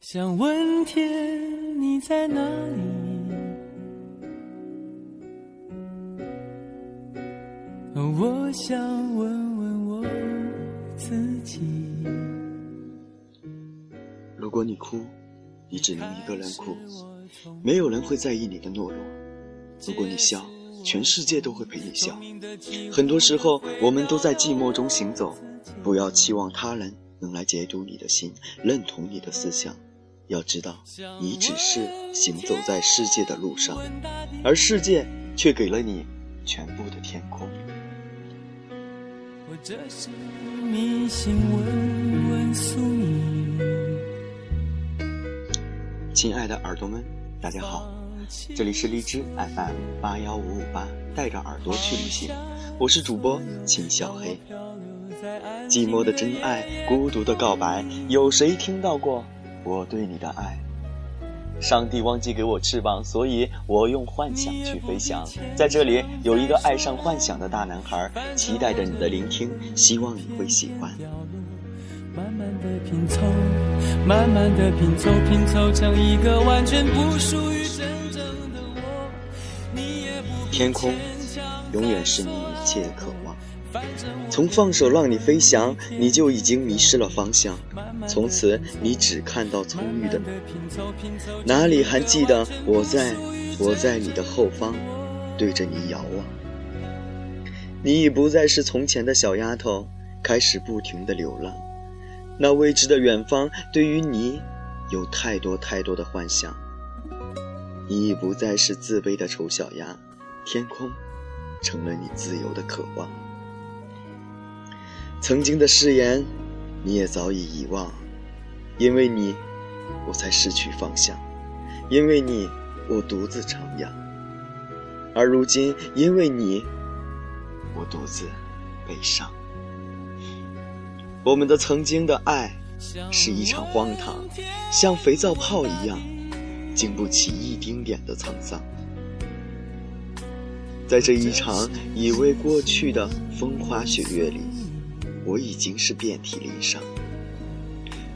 想问天你在哪里？我想问问我自己。如果你哭，你只能一个人哭，没有人会在意你的懦弱；如果你笑，全世界都会陪你笑。很多时候，我们都在寂寞中行走，不要期望他人能来解读你的心，认同你的思想。要知道，你只是行走在世界的路上，而世界却给了你全部的天空。我这是迷信，问问宿命。亲爱的耳朵们，大家好，这里是荔枝 FM 八幺五五八，带着耳朵去旅行，我是主播秦小黑。寂寞的真爱，孤独的告白，有谁听到过？我对你的爱，上帝忘记给我翅膀，所以我用幻想去飞翔。在这里有一个爱上幻想的大男孩，期待着你的聆听，希望你会喜欢。慢慢的拼凑，慢慢的拼凑，拼凑成一个完全不属于真正的我。你也不天空，永远是你一切渴望。从放手让你飞翔，你就已经迷失了方向。从此，你只看到葱郁的哪里还记得我在，我在你的后方，对着你遥望。你已不再是从前的小丫头，开始不停的流浪。那未知的远方，对于你，有太多太多的幻想。你已不再是自卑的丑小鸭，天空，成了你自由的渴望。曾经的誓言，你也早已遗忘，因为你，我才失去方向；因为你，我独自徜徉。而如今，因为你，我独自悲伤。我们的曾经的爱，是一场荒唐，像肥皂泡一样，经不起一丁点的沧桑。在这一场已为过去的风花雪月里。我已经是遍体鳞伤。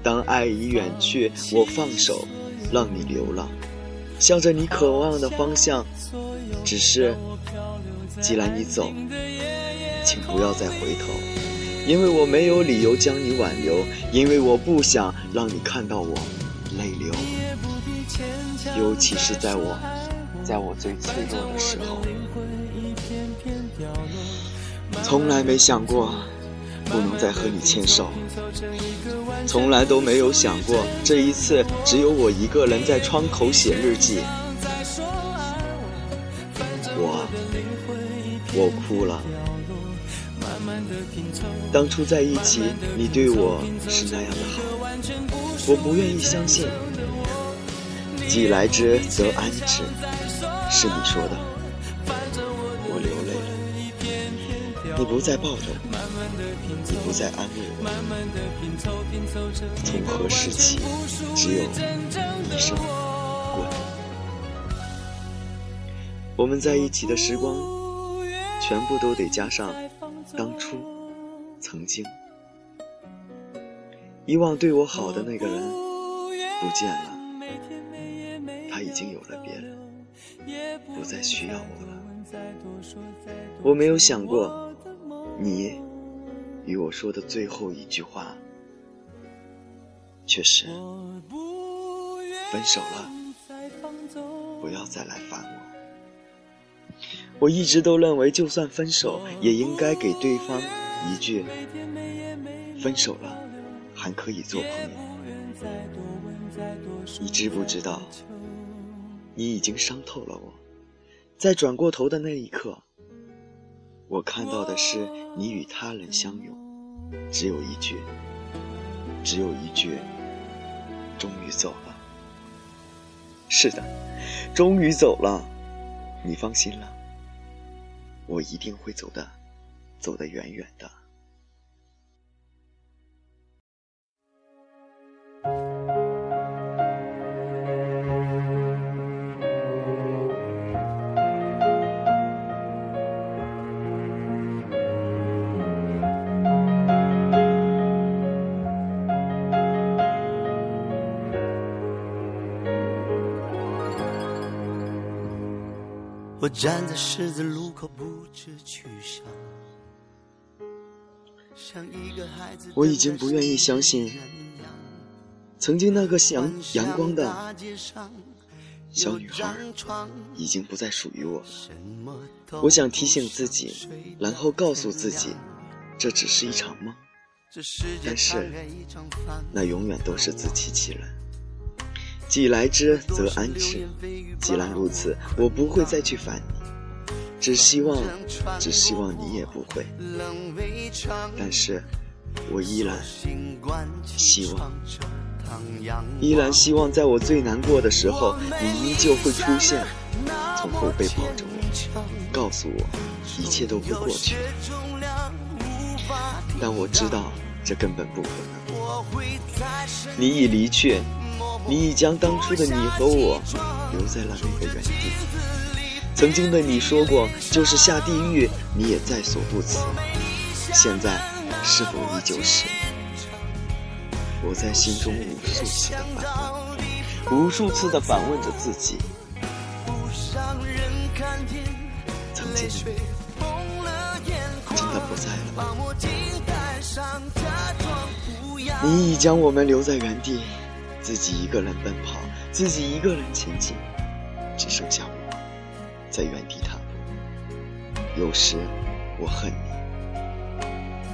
当爱已远去，我放手，让你流浪，向着你渴望的方向。只是，既然你走，请不要再回头，因为我没有理由将你挽留，因为我不想让你看到我泪流。尤其是在我，在我最脆弱的时候，从来没想过。不能再和你牵手，从来都没有想过这一次只有我一个人在窗口写日记。我，我哭了。当初在一起，你对我是那样的好，我不愿意相信。既来之则安之，是你说的。你不再抱着我。你不再安慰我，从何时起，只有一声滚。我们在一起的时光，全部都得加上当初、曾经。以往对我好的那个人不见了，他已经有了别人，不再需要我了。我没有想过你。与我说的最后一句话，却是分手了，不要再来烦我。我一直都认为，就算分手，也应该给对方一句“分手了，还可以做朋友”。你知不知道，你已经伤透了我，在转过头的那一刻。我看到的是你与他人相拥，只有一句，只有一句，终于走了。是的，终于走了，你放心了，我一定会走的，走得远远的。我站在十字路口不知去向。我已经不愿意相信，曾经那个阳阳光的小女孩已经不再属于我了。我想提醒自己，然后告诉自己，这只是一场梦。但是，那永远都是自欺欺人。既来之，则安之。既然如此，我不会再去烦你。只希望，只希望你也不会。但是，我依然希望，依然希望，在我最难过的时候，你依旧会出现，从后背抱着我，告诉我，一切都会过去。但我知道，这根本不可能。你已离去，你已将当初的你和我留在了那个原地。曾经的你说过，就是下地狱你也在所不辞。现在是否依旧是？我在心中无数次的反问，无数次的反问着自己。曾经的你真的不在了吗？你已将我们留在原地，自己一个人奔跑，自己一个人前进，只剩下我。在原地踏步，有时我恨你，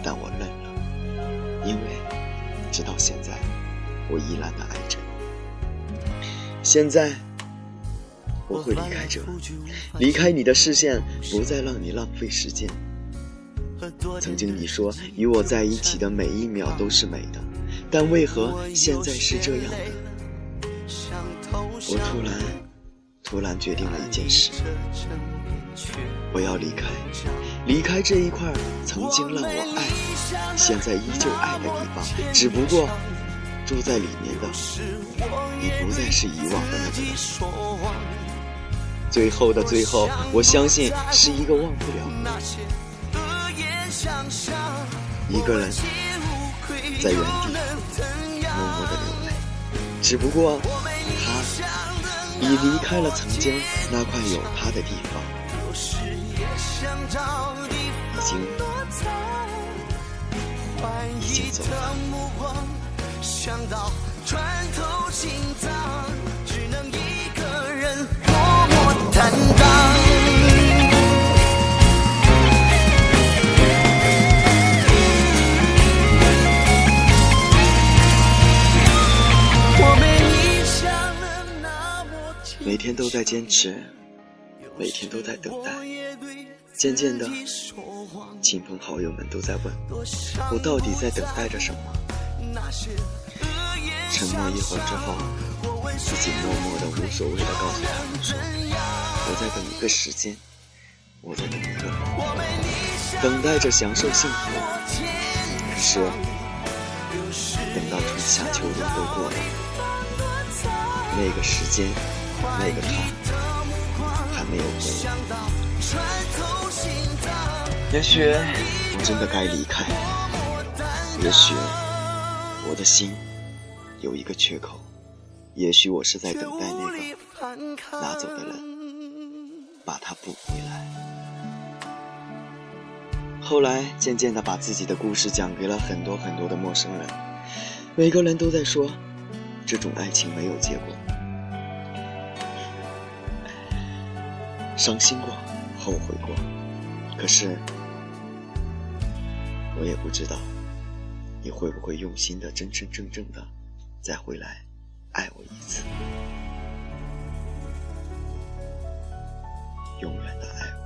但我认了，因为直到现在，我依然的爱着你。现在我会离开这，离开你的视线，不再让你浪费时间。曾经你说与我在一起的每一秒都是美的，但为何现在是这样的？我突然。突然决定了一件事，我要离开，离开这一块曾经让我爱，现在依旧爱的地方。只不过住在里面的，已不再是以往的那个人。最后的最后，我相信是一个忘不了一个人在原地。只不过他。已离开了曾经那块有他的地方，已经已经走了。每天都在坚持，每天都在等待。渐渐的，亲朋好友们都在问我到底在等待着什么。沉默一会儿之后，自己默默的、无所谓的告诉他们说：“我在等一个时间，我在等一个人，等待着享受幸福。可是，等到春夏秋冬都过了，那个时间。”那个他还没有回来，也许我真的该离开，也许我的心有一个缺口，也许我是在等待那个拿走的人把它补回来。后来渐渐的把自己的故事讲给了很多很多的陌生人，每个人都在说这种爱情没有结果。伤心过，后悔过，可是我也不知道你会不会用心的、真真正正的再回来爱我一次，永远的爱我。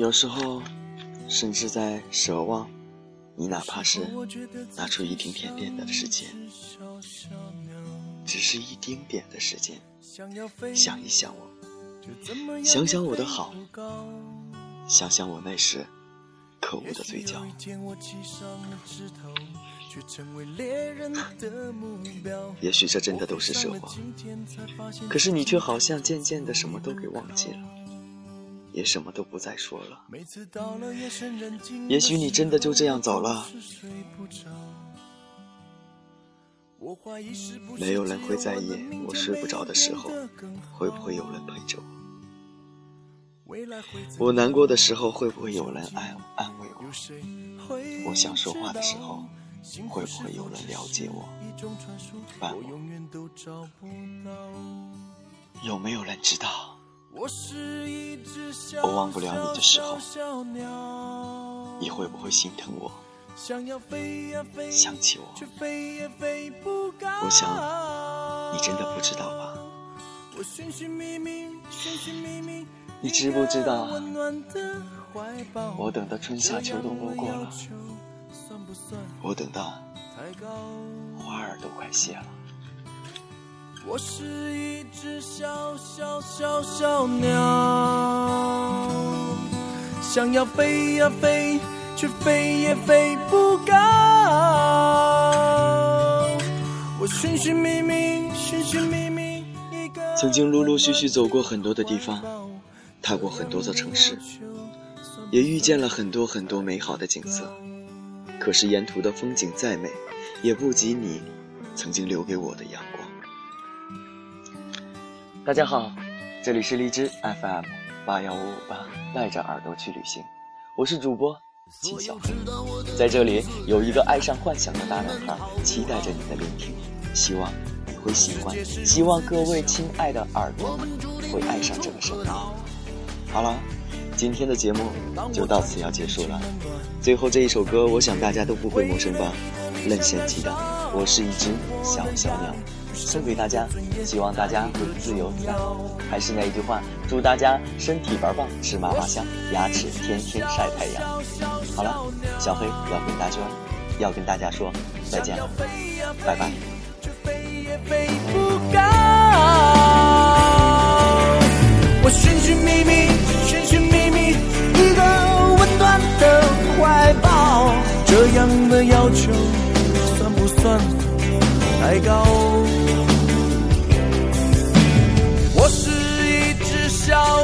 有时候，甚至在奢望，你哪怕是拿出一丁点点的时间，只是一丁点的时间，想一想我，想想我的好，想想我那时可恶的嘴角。也许这真的都是奢望，可是你却好像渐渐的什么都给忘记了，也什么都不再说了。也许你真的就这样走了，没有人会在意我睡不着的时候，会不会有人陪着我？我难过的时候，会不会有人安安慰我？我想说话的时候。会不会有人了解我？伴我？有没有人知道？我忘不了你的时候，你会不会心疼我？想起我？我想你真的不知道吧？你知不知道？我等到春夏秋冬都过了。我等到花儿都快谢了。我是一只小小小小鸟，想要飞呀飞，却飞也飞不高。我寻寻觅觅，寻寻觅觅，一个曾经陆陆续续走过很多的地方，踏过很多座城市，也遇见了很多很多美好的景色。可是沿途的风景再美，也不及你曾经留给我的样。大家好，这里是荔枝 FM 八幺五五八，带着耳朵去旅行，我是主播秦小黑，在这里有一个爱上幻想的大男孩，期待着你的聆听，希望你会喜欢，希望各位亲爱的耳朵们会爱上这个声音。好了。今天的节目就到此要结束了，最后这一首歌，我想大家都不会陌生吧？任贤齐的《我是一只小小鸟》，送给大家，希望大家会自由自在。还是那一句话，祝大家身体玩棒，吃嘛嘛香，牙齿天天晒太阳。好了，小黑要跟大家要跟大家说再见了，拜拜。我寻寻觅觅。寻寻觅觅一个温暖的怀抱，这样的要求算不算太高？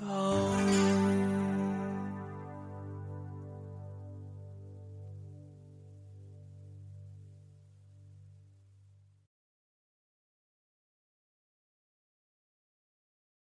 高？